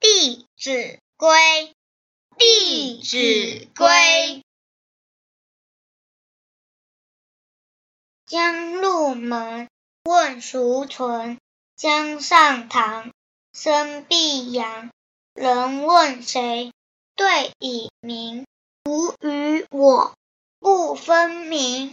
弟子规，《弟子规》。将入门，问孰存？将上堂，生必扬。人问谁？对已明。吾与我不分明。